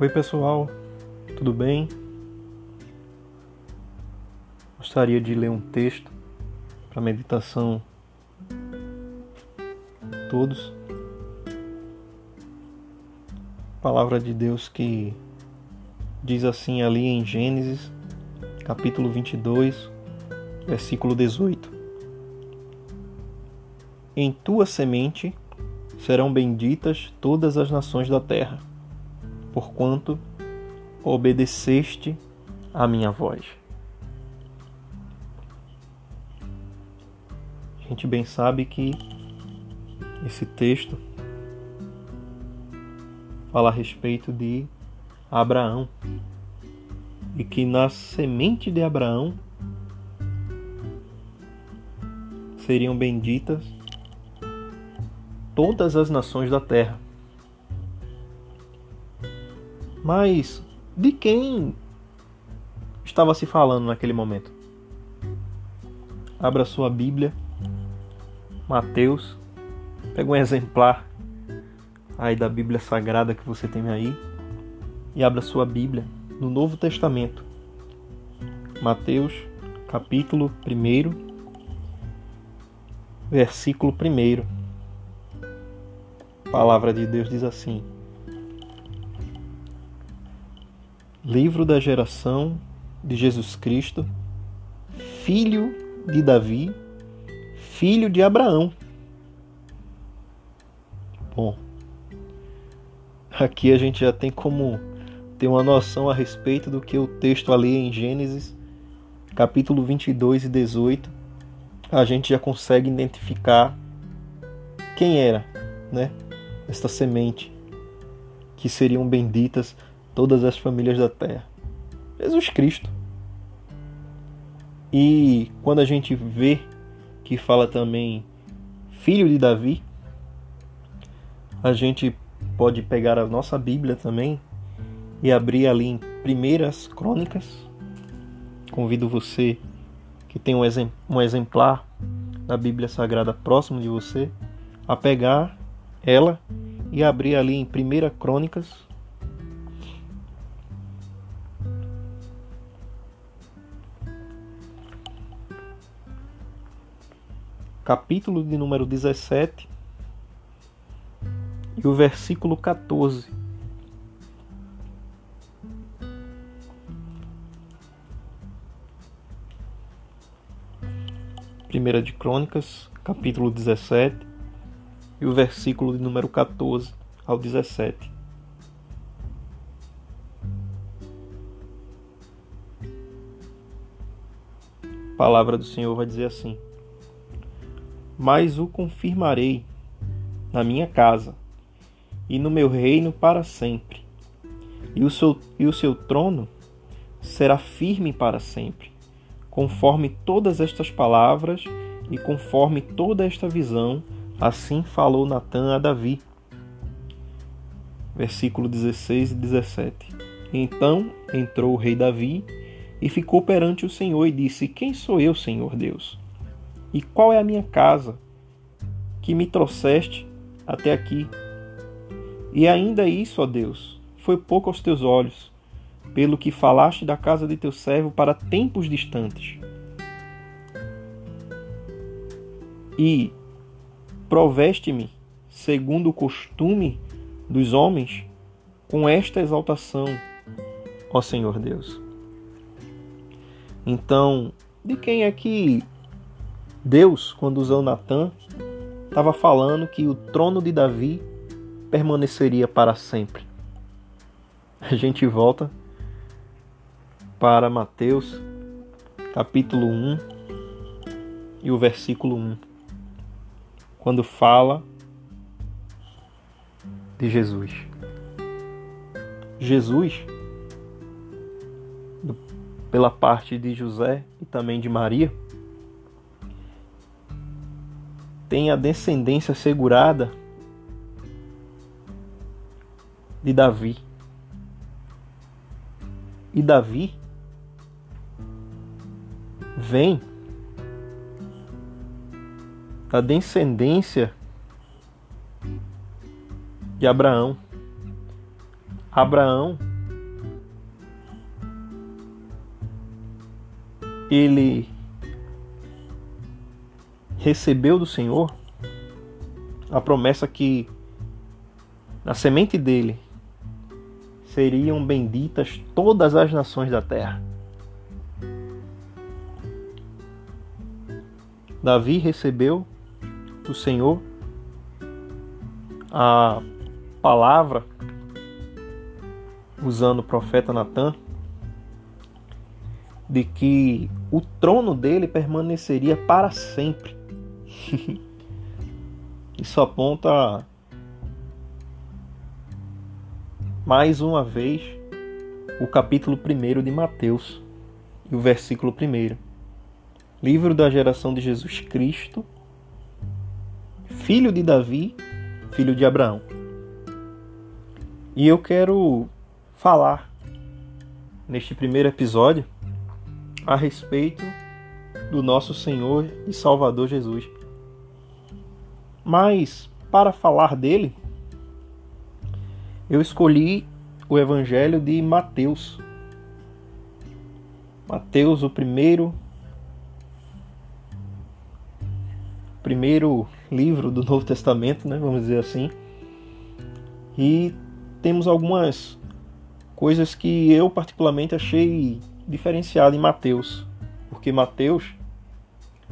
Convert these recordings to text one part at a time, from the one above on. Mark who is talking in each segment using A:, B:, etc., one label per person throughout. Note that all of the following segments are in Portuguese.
A: Oi, pessoal, tudo bem? Gostaria de ler um texto para meditação todos. Palavra de Deus que diz assim ali em Gênesis, capítulo 22, versículo 18: Em tua semente serão benditas todas as nações da terra porquanto obedeceste à minha voz. A gente bem sabe que esse texto fala a respeito de Abraão e que na semente de Abraão seriam benditas todas as nações da terra. Mas de quem estava se falando naquele momento? Abra sua Bíblia, Mateus, pega um exemplar aí da Bíblia Sagrada que você tem aí e abra sua Bíblia no Novo Testamento. Mateus, capítulo 1, versículo 1. A palavra de Deus diz assim: livro da geração de Jesus Cristo, filho de Davi, filho de Abraão. Bom, aqui a gente já tem como ter uma noção a respeito do que o texto ali em Gênesis, capítulo 22 e 18, a gente já consegue identificar quem era, né? Esta semente que seriam benditas todas as famílias da terra. Jesus Cristo. E quando a gente vê que fala também filho de Davi, a gente pode pegar a nossa Bíblia também e abrir ali em Primeiras Crônicas. Convido você que tem um, exemplar da Bíblia Sagrada próximo de você a pegar ela e abrir ali em Primeira Crônicas, capítulo de número 17 e o versículo 14. Primeira de Crônicas, capítulo 17 e o versículo de número 14 ao 17. A palavra do Senhor vai dizer assim: mas o confirmarei na minha casa e no meu reino para sempre. E o seu, e o seu trono será firme para sempre, conforme todas estas palavras e conforme toda esta visão, assim falou Natã a Davi. Versículo 16 e 17. Então entrou o rei Davi e ficou perante o Senhor e disse: Quem sou eu, Senhor Deus? E qual é a minha casa que me trouxeste até aqui? E ainda isso, ó Deus, foi pouco aos teus olhos, pelo que falaste da casa de teu servo para tempos distantes. E proveste-me, segundo o costume dos homens, com esta exaltação, ó Senhor Deus. Então, de quem é que Deus, quando usou Natã, estava falando que o trono de Davi permaneceria para sempre. A gente volta para Mateus, capítulo 1 e o versículo 1, quando fala de Jesus. Jesus, pela parte de José e também de Maria, tem a descendência segurada de Davi. E Davi vem da descendência de Abraão. Abraão ele recebeu do Senhor a promessa que na semente dele seriam benditas todas as nações da terra. Davi recebeu do Senhor a palavra, usando o profeta Natan, de que o trono dele permaneceria para sempre. Isso aponta mais uma vez o capítulo 1 de Mateus e o versículo 1. Livro da geração de Jesus Cristo, filho de Davi, filho de Abraão. E eu quero falar neste primeiro episódio a respeito do nosso Senhor e Salvador Jesus. Mas para falar dele, eu escolhi o Evangelho de Mateus. Mateus, o primeiro primeiro livro do Novo Testamento, né, vamos dizer assim. E temos algumas coisas que eu particularmente achei diferenciado em Mateus, porque Mateus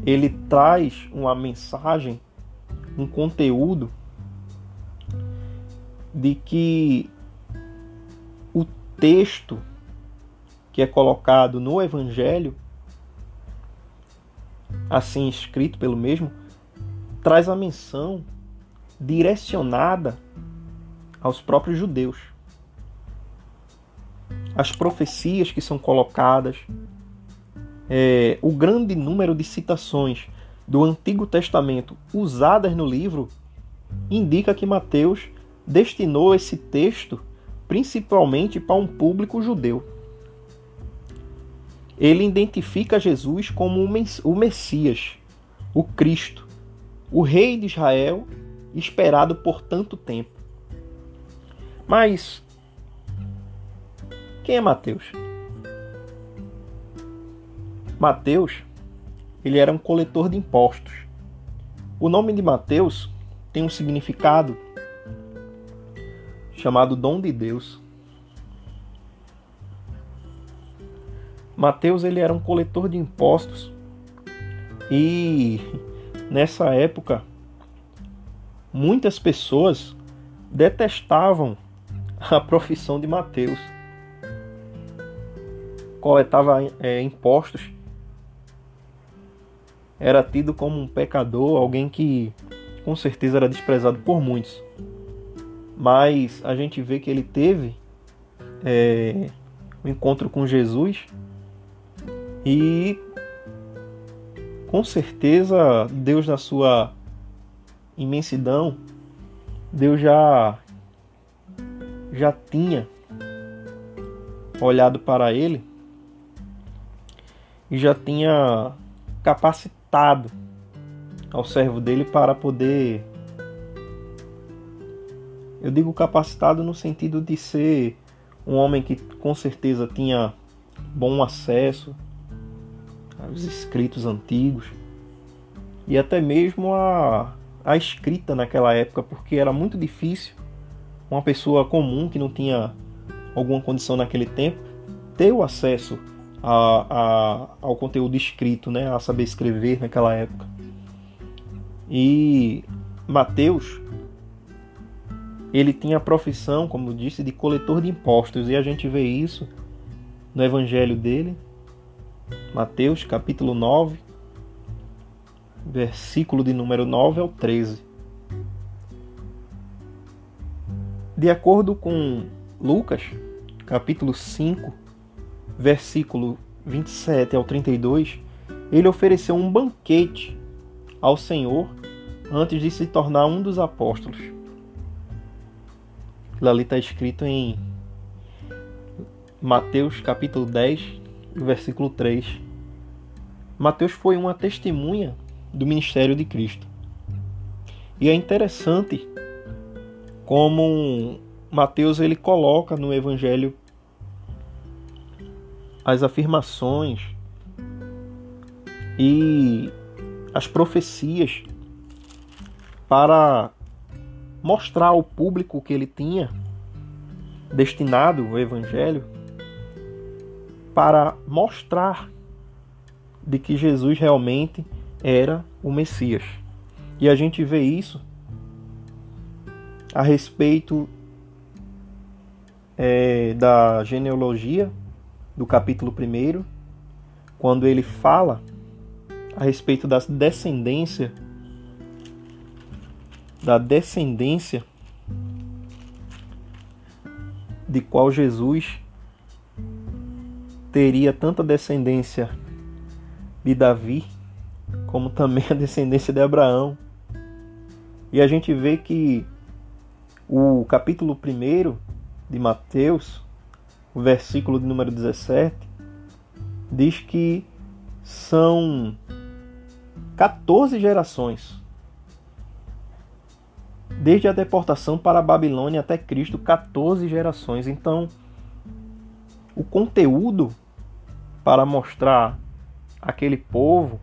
A: ele traz uma mensagem, um conteúdo de que o texto que é colocado no Evangelho, assim escrito pelo mesmo, traz a menção direcionada aos próprios judeus. As profecias que são colocadas, é, o grande número de citações do Antigo Testamento usadas no livro indica que Mateus destinou esse texto principalmente para um público judeu. Ele identifica Jesus como o Messias, o Cristo, o Rei de Israel esperado por tanto tempo. Mas quem é Mateus? Mateus, ele era um coletor de impostos. O nome de Mateus tem um significado chamado dom de Deus. Mateus ele era um coletor de impostos e nessa época muitas pessoas detestavam a profissão de Mateus. Coletava é, impostos, era tido como um pecador, alguém que com certeza era desprezado por muitos. Mas a gente vê que ele teve é, um encontro com Jesus e com certeza Deus na sua imensidão Deus já já tinha olhado para ele e já tinha capacitado ao servo dele para poder eu digo capacitado no sentido de ser um homem que com certeza tinha bom acesso aos escritos antigos e até mesmo a, a escrita naquela época, porque era muito difícil uma pessoa comum que não tinha alguma condição naquele tempo ter o acesso a, a, ao conteúdo escrito, né, a saber escrever naquela época. E Mateus ele tinha a profissão, como eu disse, de coletor de impostos, e a gente vê isso no evangelho dele, Mateus capítulo 9, versículo de número 9 ao 13. De acordo com Lucas, capítulo 5, versículo 27 ao 32, ele ofereceu um banquete ao Senhor antes de se tornar um dos apóstolos. Aquilo ali está escrito em Mateus capítulo 10, versículo 3. Mateus foi uma testemunha do ministério de Cristo. E é interessante como Mateus ele coloca no evangelho as afirmações e as profecias para mostrar ao público que ele tinha destinado o evangelho para mostrar de que Jesus realmente era o Messias. E a gente vê isso a respeito é, da genealogia do capítulo 1, quando ele fala a respeito da descendência da descendência de qual Jesus teria tanta descendência de Davi, como também a descendência de Abraão. E a gente vê que o capítulo 1 de Mateus, o versículo de número 17, diz que são 14 gerações. Desde a deportação para a Babilônia até Cristo, 14 gerações. Então, o conteúdo para mostrar aquele povo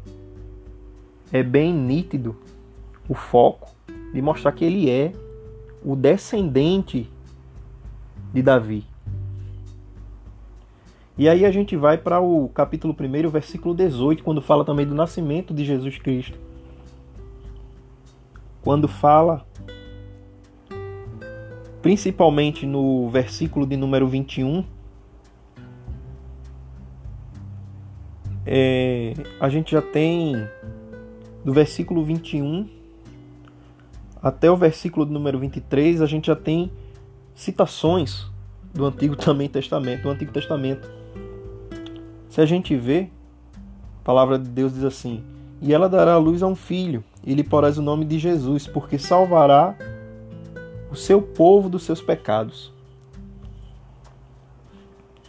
A: é bem nítido o foco de mostrar que ele é o descendente de Davi. E aí a gente vai para o capítulo 1, versículo 18, quando fala também do nascimento de Jesus Cristo. Quando fala, principalmente no versículo de número 21, é, a gente já tem do versículo 21 até o versículo de número 23, a gente já tem citações do Antigo também Testamento, do Antigo Testamento se a gente vê, a palavra de Deus diz assim: E ela dará luz a um filho, e lhe porás o nome de Jesus, porque salvará o seu povo dos seus pecados.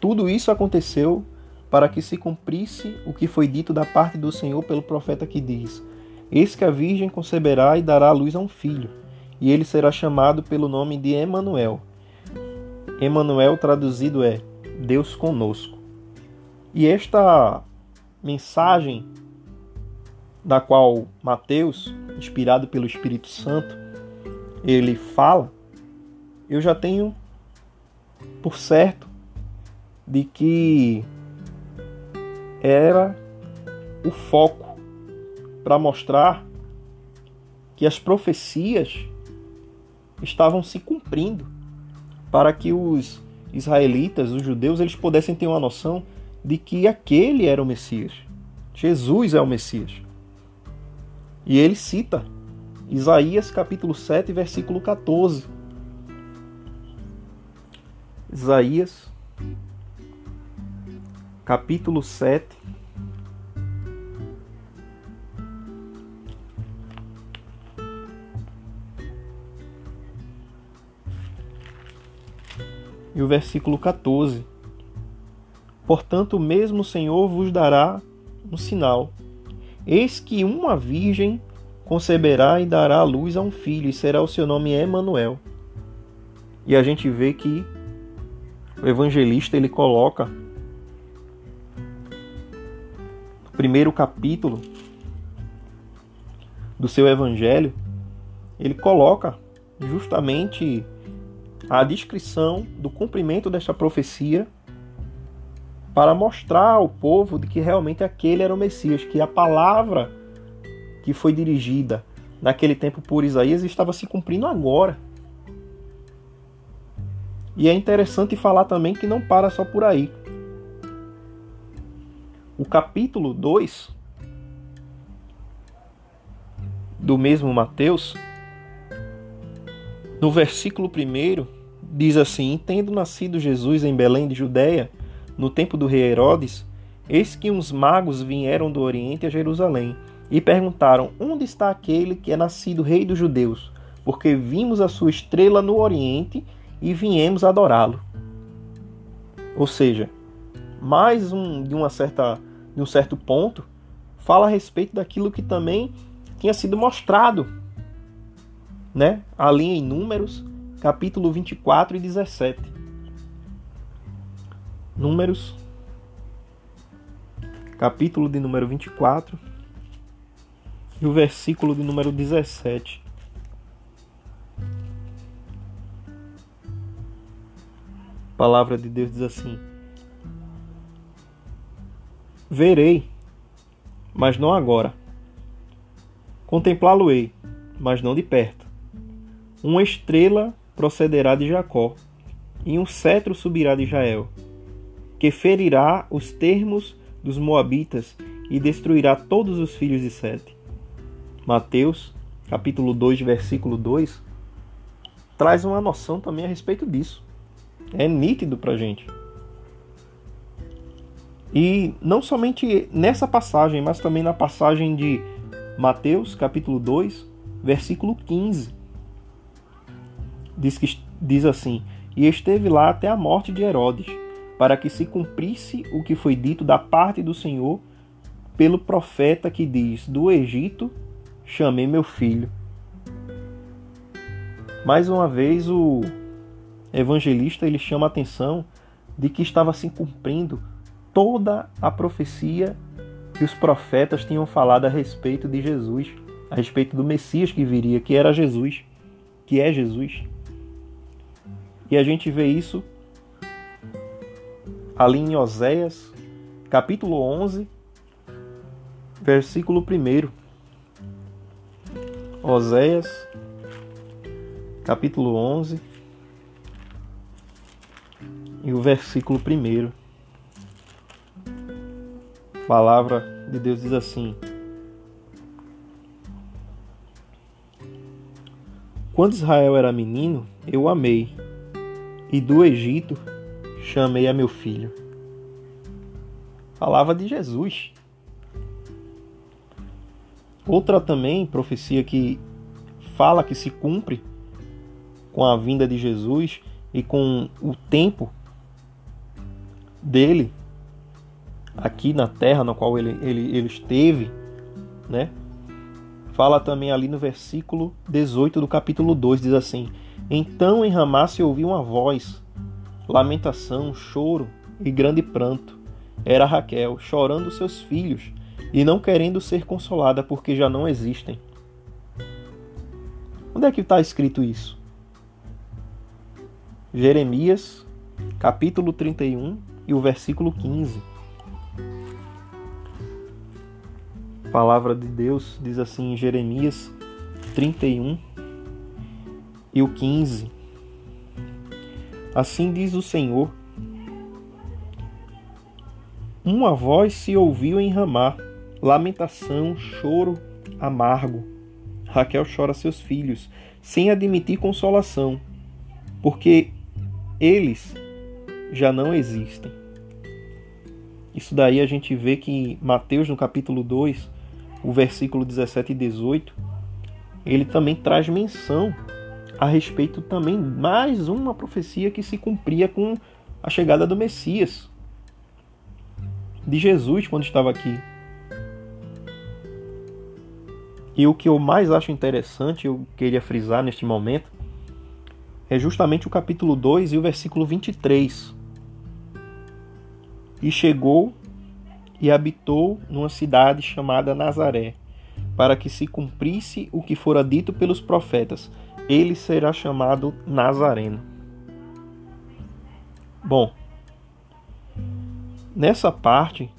A: Tudo isso aconteceu para que se cumprisse o que foi dito da parte do Senhor pelo profeta que diz: Eis que a virgem conceberá e dará luz a um filho, e ele será chamado pelo nome de Emanuel. Emanuel traduzido é Deus conosco. E esta mensagem da qual Mateus, inspirado pelo Espírito Santo, ele fala, eu já tenho por certo de que era o foco para mostrar que as profecias estavam se cumprindo para que os israelitas, os judeus, eles pudessem ter uma noção de que aquele era o Messias. Jesus é o Messias. E ele cita Isaías capítulo 7, versículo 14. Isaías capítulo 7 e o versículo 14 Portanto, o mesmo Senhor vos dará um sinal. Eis que uma virgem conceberá e dará à luz a um filho, e será o seu nome Emanuel. E a gente vê que o evangelista ele coloca no primeiro capítulo do seu evangelho, ele coloca justamente a descrição do cumprimento desta profecia para mostrar ao povo de que realmente aquele era o Messias, que a palavra que foi dirigida naquele tempo por Isaías estava se cumprindo agora. E é interessante falar também que não para só por aí. O capítulo 2 do mesmo Mateus, no versículo 1, diz assim: Tendo nascido Jesus em Belém de Judéia, no tempo do rei Herodes, eis que uns magos vieram do Oriente a Jerusalém e perguntaram: Onde está aquele que é nascido rei dos judeus? Porque vimos a sua estrela no Oriente e viemos adorá-lo. Ou seja, mais um de uma certa de um certo ponto fala a respeito daquilo que também tinha sido mostrado, né? Ali em Números, capítulo 24 e 17. Números, capítulo de número 24 e o versículo de número 17. A palavra de Deus diz assim: Verei, mas não agora. Contemplá-lo-ei, mas não de perto. Uma estrela procederá de Jacó, e um cetro subirá de Israel, que ferirá os termos dos Moabitas e destruirá todos os filhos de Sete. Mateus, capítulo 2, versículo 2, traz uma noção também a respeito disso. É nítido para gente. E não somente nessa passagem, mas também na passagem de Mateus, capítulo 2, versículo 15. Diz, que, diz assim: E esteve lá até a morte de Herodes, para que se cumprisse o que foi dito da parte do Senhor pelo profeta que diz: Do Egito chamei meu filho. Mais uma vez o evangelista ele chama a atenção de que estava se cumprindo toda a profecia que os profetas tinham falado a respeito de Jesus, a respeito do Messias que viria, que era Jesus, que é Jesus. E a gente vê isso ali em Oséias, capítulo 11, versículo 1. Oséias, capítulo 11, e o versículo 1. A palavra de Deus diz assim: Quando Israel era menino, eu amei, e do Egito chamei a meu filho. Palavra de Jesus. Outra também profecia que fala que se cumpre com a vinda de Jesus e com o tempo dele aqui na terra na qual ele, ele, ele esteve, né? Fala também ali no versículo 18 do capítulo 2, diz assim: Então em Ramá se ouviu uma voz, lamentação, choro e grande pranto. Era Raquel, chorando seus filhos e não querendo ser consolada porque já não existem. Onde é que está escrito isso? Jeremias, capítulo 31, e o versículo 15. A palavra de Deus diz assim em Jeremias 31 e o 15. Assim diz o Senhor: Uma voz se ouviu em Ramá, lamentação, choro amargo. Raquel chora seus filhos, sem admitir consolação, porque eles já não existem. Isso daí a gente vê que Mateus, no capítulo 2, o versículo 17 e 18, ele também traz menção a respeito também mais uma profecia que se cumpria com a chegada do Messias, de Jesus quando estava aqui. E o que eu mais acho interessante, eu queria frisar neste momento, é justamente o capítulo 2 e o versículo 23, e chegou e habitou numa cidade chamada Nazaré, para que se cumprisse o que fora dito pelos profetas: ele será chamado Nazareno. Bom, nessa parte,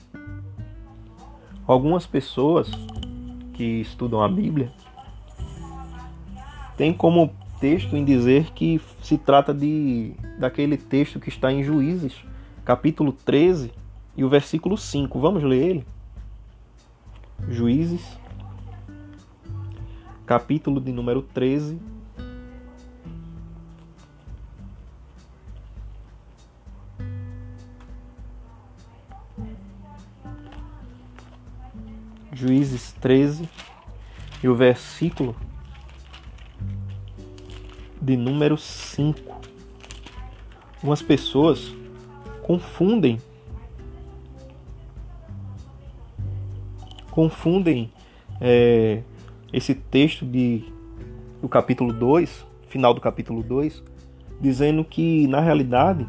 A: algumas pessoas que estudam a Bíblia têm como texto em dizer que se trata de daquele texto que está em Juízes capítulo 13 e o versículo 5. Vamos ler ele? Juízes, capítulo de número 13. Juízes 13 e o versículo de número 5. Umas pessoas confundem confundem é, esse texto de, do capítulo 2, final do capítulo 2, dizendo que na realidade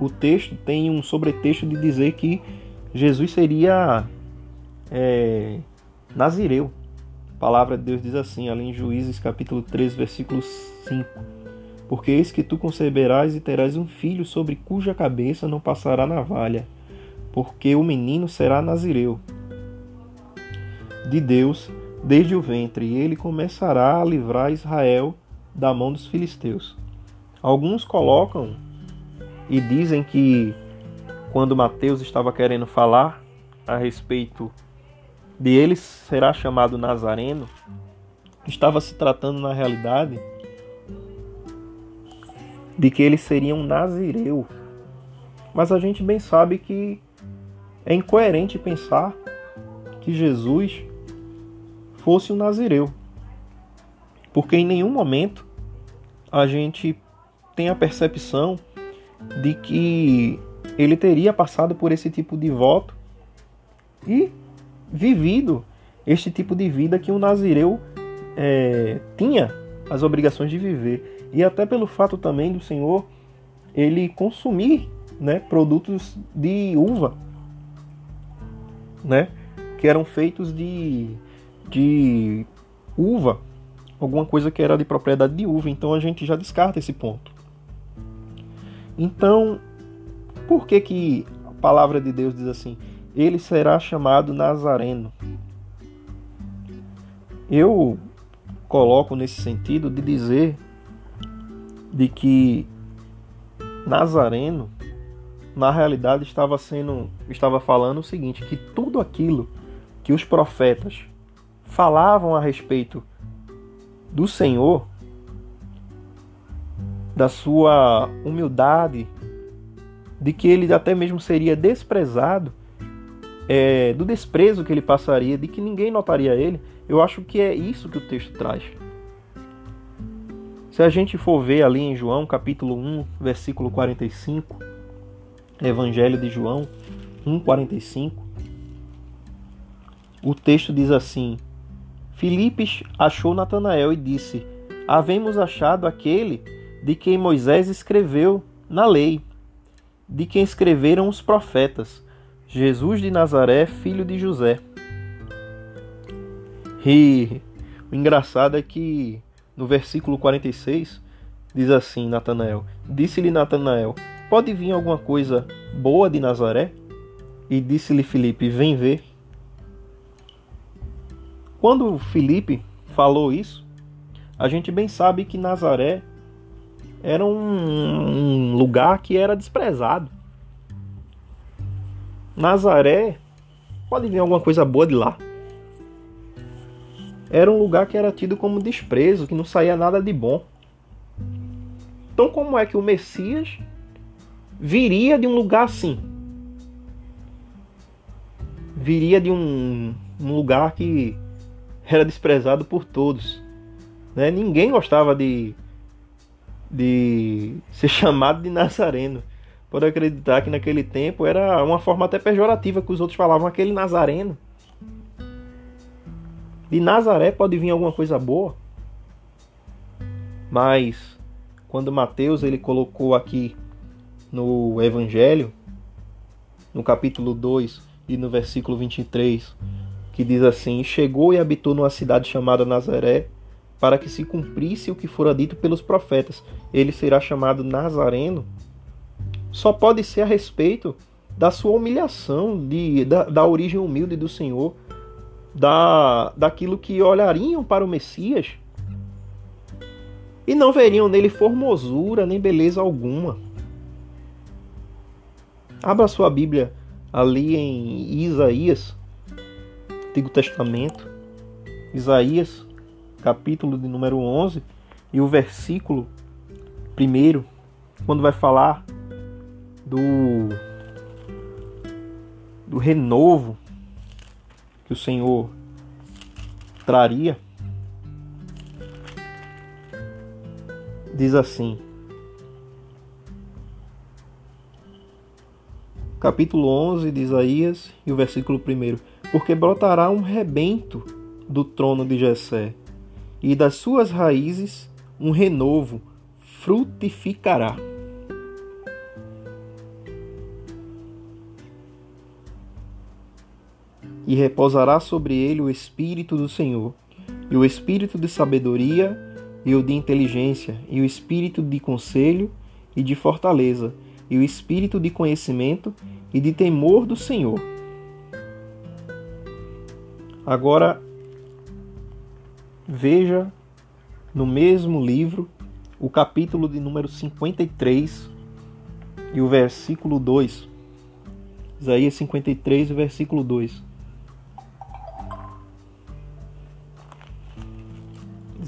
A: o texto tem um sobretexto de dizer que Jesus seria é, nazireu. A palavra de Deus diz assim, ali em Juízes capítulo 3, versículo 5. Porque eis que tu conceberás e terás um filho sobre cuja cabeça não passará navalha, porque o menino será nazireu de Deus desde o ventre, e ele começará a livrar Israel da mão dos filisteus. Alguns colocam e dizem que quando Mateus estava querendo falar a respeito de ele será chamado Nazareno, estava se tratando na realidade de que ele seria um nazireu. Mas a gente bem sabe que é incoerente pensar que Jesus fosse um nazireu. Porque em nenhum momento a gente tem a percepção de que ele teria passado por esse tipo de voto e vivido este tipo de vida que o nazireu é, tinha as obrigações de viver. E até pelo fato também do Senhor ele consumir né, produtos de uva, né, que eram feitos de, de uva, alguma coisa que era de propriedade de uva. Então a gente já descarta esse ponto. Então, por que, que a palavra de Deus diz assim? Ele será chamado Nazareno. Eu coloco nesse sentido de dizer de que Nazareno na realidade estava sendo estava falando o seguinte, que tudo aquilo que os profetas falavam a respeito do Senhor da sua humildade, de que ele até mesmo seria desprezado, é, do desprezo que ele passaria, de que ninguém notaria ele, eu acho que é isso que o texto traz. Se a gente for ver ali em João capítulo 1, versículo 45, Evangelho de João 1,45, o texto diz assim: Filipes achou Natanael e disse: Havemos achado aquele de quem Moisés escreveu na lei, de quem escreveram os profetas, Jesus de Nazaré, filho de José. E o engraçado é que no versículo 46 diz assim: Natanael: Disse-lhe Natanael: Pode vir alguma coisa boa de Nazaré? E disse-lhe Filipe: Vem ver. Quando Filipe falou isso, a gente bem sabe que Nazaré era um, um lugar que era desprezado. Nazaré, pode vir alguma coisa boa de lá. Era um lugar que era tido como desprezo, que não saía nada de bom. Então, como é que o Messias viria de um lugar assim? Viria de um, um lugar que era desprezado por todos. Né? Ninguém gostava de, de ser chamado de Nazareno. Pode acreditar que naquele tempo era uma forma até pejorativa que os outros falavam, aquele Nazareno. De Nazaré pode vir alguma coisa boa. Mas quando Mateus ele colocou aqui no Evangelho, no capítulo 2 e no versículo 23, que diz assim: Chegou e habitou numa cidade chamada Nazaré, para que se cumprisse o que fora dito pelos profetas. Ele será chamado Nazareno. Só pode ser a respeito da sua humilhação, de, da, da origem humilde do Senhor, da, daquilo que olhariam para o Messias e não veriam nele formosura nem beleza alguma. Abra sua Bíblia ali em Isaías, Antigo Testamento, Isaías, capítulo de número 11, e o versículo primeiro, quando vai falar do do renovo que o Senhor traria, diz assim: capítulo 11 de Isaías e o versículo 1: Porque brotará um rebento do trono de Jessé, e das suas raízes um renovo frutificará. E repousará sobre ele o espírito do Senhor, e o espírito de sabedoria e o de inteligência, e o espírito de conselho e de fortaleza, e o espírito de conhecimento e de temor do Senhor. Agora, veja no mesmo livro o capítulo de número 53 e o versículo 2. Isaías 53, versículo 2.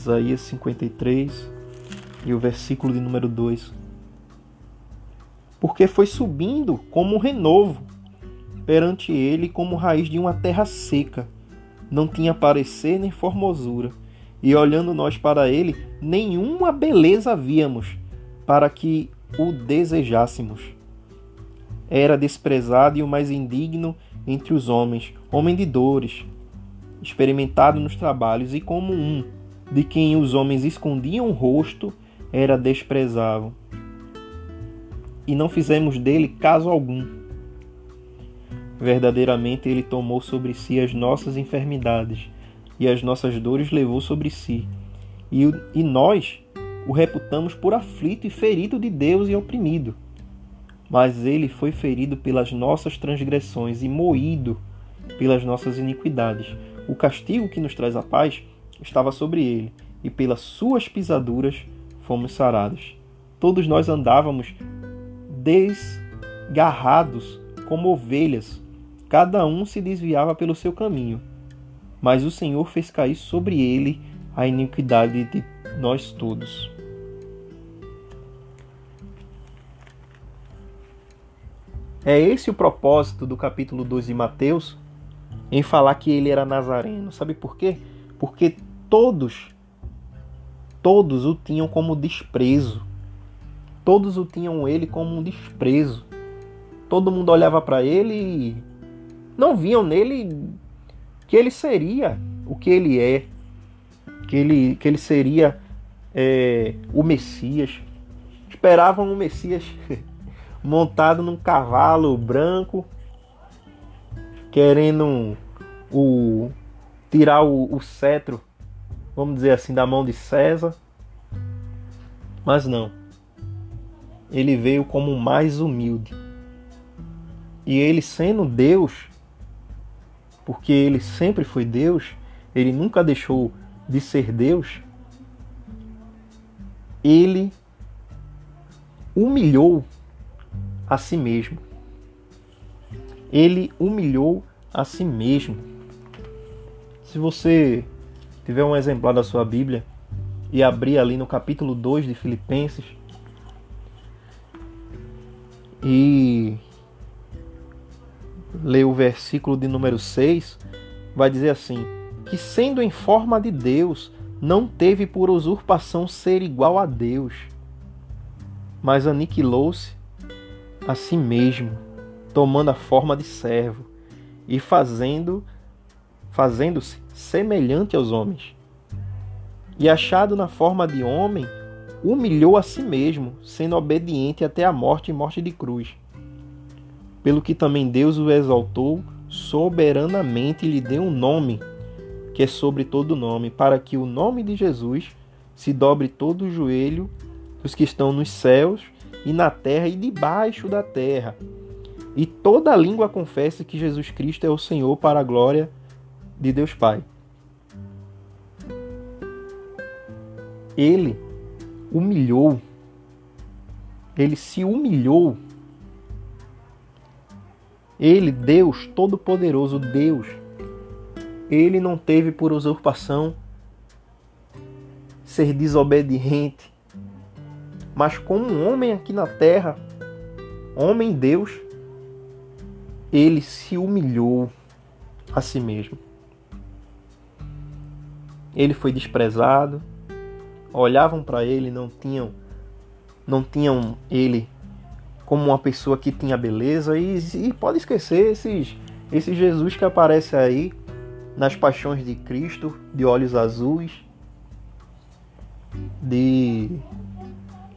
A: Isaías 53 e o versículo de número 2. Porque foi subindo como um renovo perante ele como raiz de uma terra seca. Não tinha parecer nem formosura. E olhando nós para ele, nenhuma beleza víamos para que o desejássemos. Era desprezado e o mais indigno entre os homens, homem de dores, experimentado nos trabalhos e como um de quem os homens escondiam o rosto, era desprezado. E não fizemos dele caso algum. Verdadeiramente ele tomou sobre si as nossas enfermidades e as nossas dores levou sobre si. E, e nós o reputamos por aflito e ferido de Deus e oprimido. Mas ele foi ferido pelas nossas transgressões e moído pelas nossas iniquidades. O castigo que nos traz a paz estava sobre ele, e pelas suas pisaduras fomos sarados. Todos nós andávamos desgarrados como ovelhas, cada um se desviava pelo seu caminho. Mas o Senhor fez cair sobre ele a iniquidade de nós todos. É esse o propósito do capítulo 2 de Mateus, em falar que ele era nazareno. Sabe por quê? Porque todos, todos o tinham como desprezo. Todos o tinham ele como um desprezo. Todo mundo olhava para ele e não viam nele que ele seria o que ele é, que ele, que ele seria é, o Messias. Esperavam o Messias montado num cavalo branco, querendo o, tirar o, o cetro, vamos dizer assim, da mão de César. Mas não. Ele veio como mais humilde. E ele sendo Deus, porque ele sempre foi Deus, ele nunca deixou de ser Deus, ele humilhou a si mesmo. Ele humilhou a si mesmo. Se você tiver um exemplar da sua Bíblia e abrir ali no capítulo 2 de Filipenses. E ler o versículo de número 6, vai dizer assim: que sendo em forma de Deus, não teve por usurpação ser igual a Deus, mas aniquilou-se a si mesmo, tomando a forma de servo e fazendo fazendo-se semelhante aos homens. E achado na forma de homem, humilhou a si mesmo, sendo obediente até a morte e morte de cruz. Pelo que também Deus o exaltou soberanamente e lhe deu um nome, que é sobre todo nome, para que o nome de Jesus se dobre todo o joelho dos que estão nos céus e na terra e debaixo da terra. E toda língua confesse que Jesus Cristo é o Senhor para a glória de Deus Pai. Ele humilhou, ele se humilhou. Ele, Deus Todo-Poderoso, Deus, ele não teve por usurpação ser desobediente, mas como um homem aqui na terra, homem Deus, ele se humilhou a si mesmo. Ele foi desprezado, olhavam para ele, não tinham não tinham ele como uma pessoa que tinha beleza e, e pode esquecer esses esse Jesus que aparece aí nas paixões de Cristo, de olhos azuis, de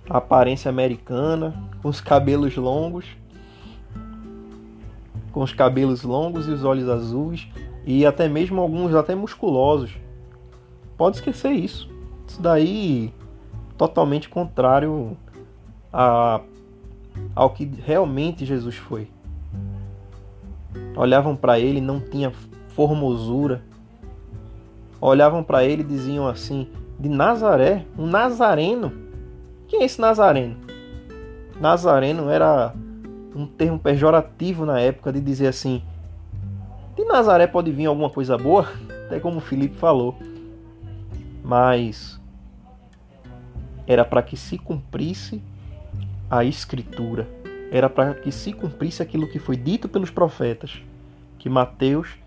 A: aparência americana, com os cabelos longos, com os cabelos longos e os olhos azuis, e até mesmo alguns até musculosos. Pode esquecer isso. Isso daí totalmente contrário a, ao que realmente Jesus foi. Olhavam para ele, não tinha formosura. Olhavam para ele e diziam assim: de Nazaré, um nazareno. Quem é esse nazareno? Nazareno era um termo pejorativo na época de dizer assim: de Nazaré pode vir alguma coisa boa, até como o Felipe falou. Mas era para que se cumprisse a escritura, era para que se cumprisse aquilo que foi dito pelos profetas, que Mateus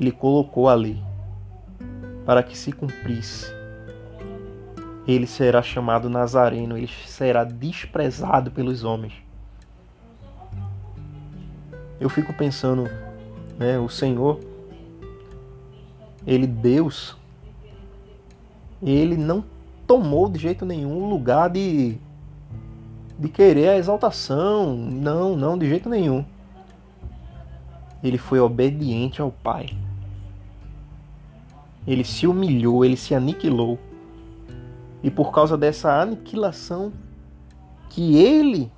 A: ele colocou ali, para que se cumprisse. Ele será chamado Nazareno, ele será desprezado pelos homens. Eu fico pensando, né, o Senhor, ele Deus, ele não tomou de jeito nenhum o lugar de de querer a exaltação, não, não, de jeito nenhum. Ele foi obediente ao Pai. Ele se humilhou, ele se aniquilou. E por causa dessa aniquilação que ele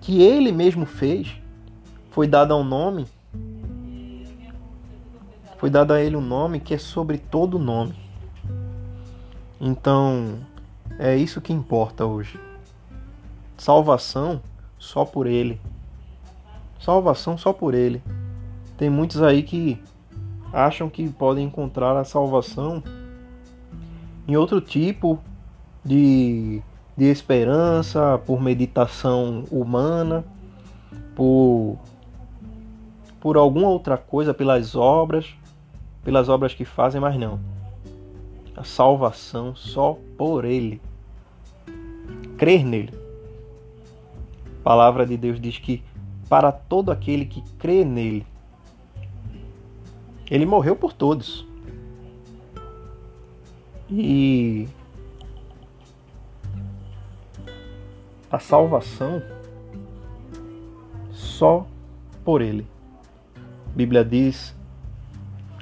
A: que ele mesmo fez, foi dado um nome, foi dado a ele um nome que é sobre todo nome. Então, é isso que importa hoje. Salvação só por ele. Salvação só por ele. Tem muitos aí que acham que podem encontrar a salvação em outro tipo de, de esperança, por meditação humana, por por alguma outra coisa, pelas obras, pelas obras que fazem, mas não. A salvação só por Ele. Crer nele. A palavra de Deus diz que para todo aquele que crê nele, ele morreu por todos. E a salvação só por ele. A Bíblia diz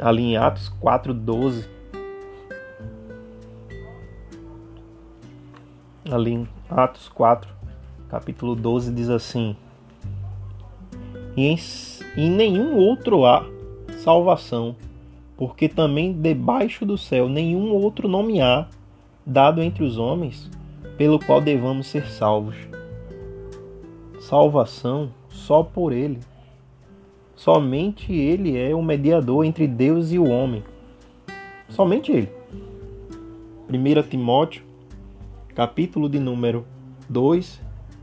A: ali em Atos 4:12 ali em Atos 4, capítulo 12 diz assim: E em, em nenhum outro há salvação, porque também debaixo do céu nenhum outro nome há dado entre os homens pelo qual devamos ser salvos. Salvação só por ele Somente ele é o mediador entre Deus e o homem. Somente ele. 1 Timóteo, capítulo de número 2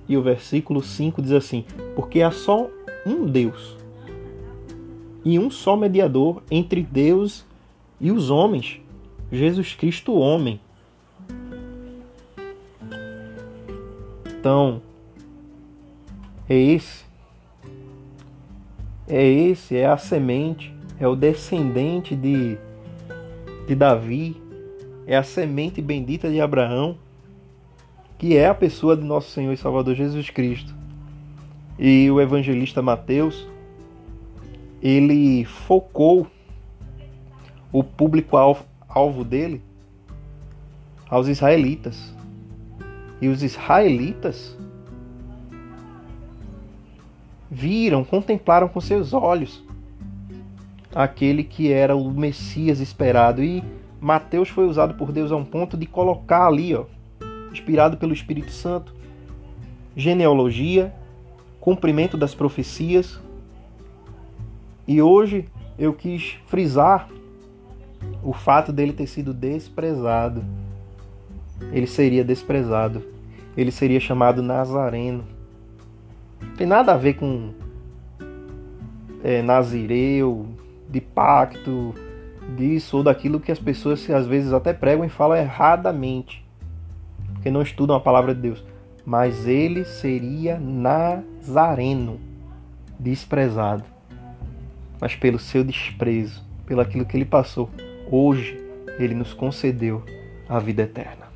A: e o versículo 5 diz assim: Porque há só um Deus e um só mediador entre Deus e os homens, Jesus Cristo, homem. Então, é esse é esse, é a semente, é o descendente de, de Davi, é a semente bendita de Abraão, que é a pessoa de nosso Senhor e Salvador Jesus Cristo. E o evangelista Mateus, ele focou o público alvo dele aos israelitas. E os israelitas viram, contemplaram com seus olhos aquele que era o Messias esperado. E Mateus foi usado por Deus a um ponto de colocar ali, ó, inspirado pelo Espírito Santo, genealogia, cumprimento das profecias. E hoje eu quis frisar o fato dele ter sido desprezado. Ele seria desprezado. Ele seria chamado Nazareno tem nada a ver com é, nazireu, de pacto, disso ou daquilo que as pessoas às vezes até pregam e falam erradamente, porque não estudam a palavra de Deus. Mas ele seria nazareno, desprezado. Mas pelo seu desprezo, pelo aquilo que ele passou, hoje ele nos concedeu a vida eterna.